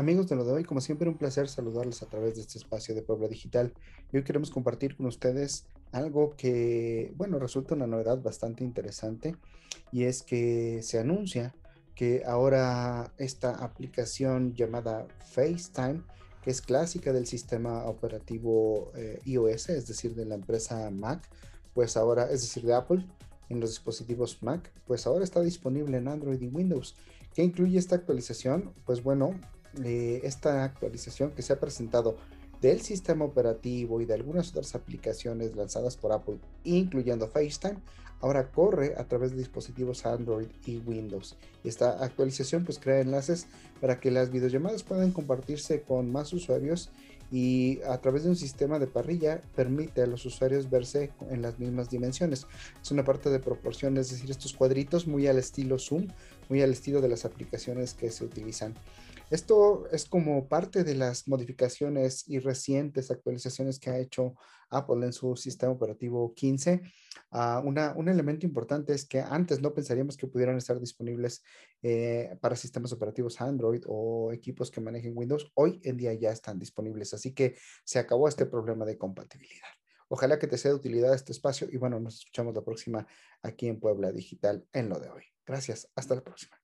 Amigos de lo de hoy, como siempre, un placer saludarles a través de este espacio de Puebla Digital. Hoy queremos compartir con ustedes algo que, bueno, resulta una novedad bastante interesante y es que se anuncia que ahora esta aplicación llamada FaceTime, que es clásica del sistema operativo eh, iOS, es decir, de la empresa Mac, pues ahora, es decir, de Apple, en los dispositivos Mac, pues ahora está disponible en Android y Windows. ¿Qué incluye esta actualización? Pues bueno, esta actualización que se ha presentado del sistema operativo y de algunas otras aplicaciones lanzadas por Apple, incluyendo FaceTime, ahora corre a través de dispositivos Android y Windows. Esta actualización pues crea enlaces para que las videollamadas puedan compartirse con más usuarios y a través de un sistema de parrilla permite a los usuarios verse en las mismas dimensiones. Es una parte de proporción, es decir, estos cuadritos muy al estilo Zoom, muy al estilo de las aplicaciones que se utilizan. Esto es como parte de las modificaciones y recientes actualizaciones que ha hecho Apple en su sistema operativo 15. Ah, un elemento importante es que antes no pensaríamos que pudieran estar disponibles eh, para sistemas operativos Android o equipos que manejen Windows. Hoy en día ya están disponibles, así que se acabó este problema de compatibilidad. Ojalá que te sea de utilidad este espacio y bueno, nos escuchamos la próxima aquí en Puebla Digital en lo de hoy. Gracias, hasta la próxima.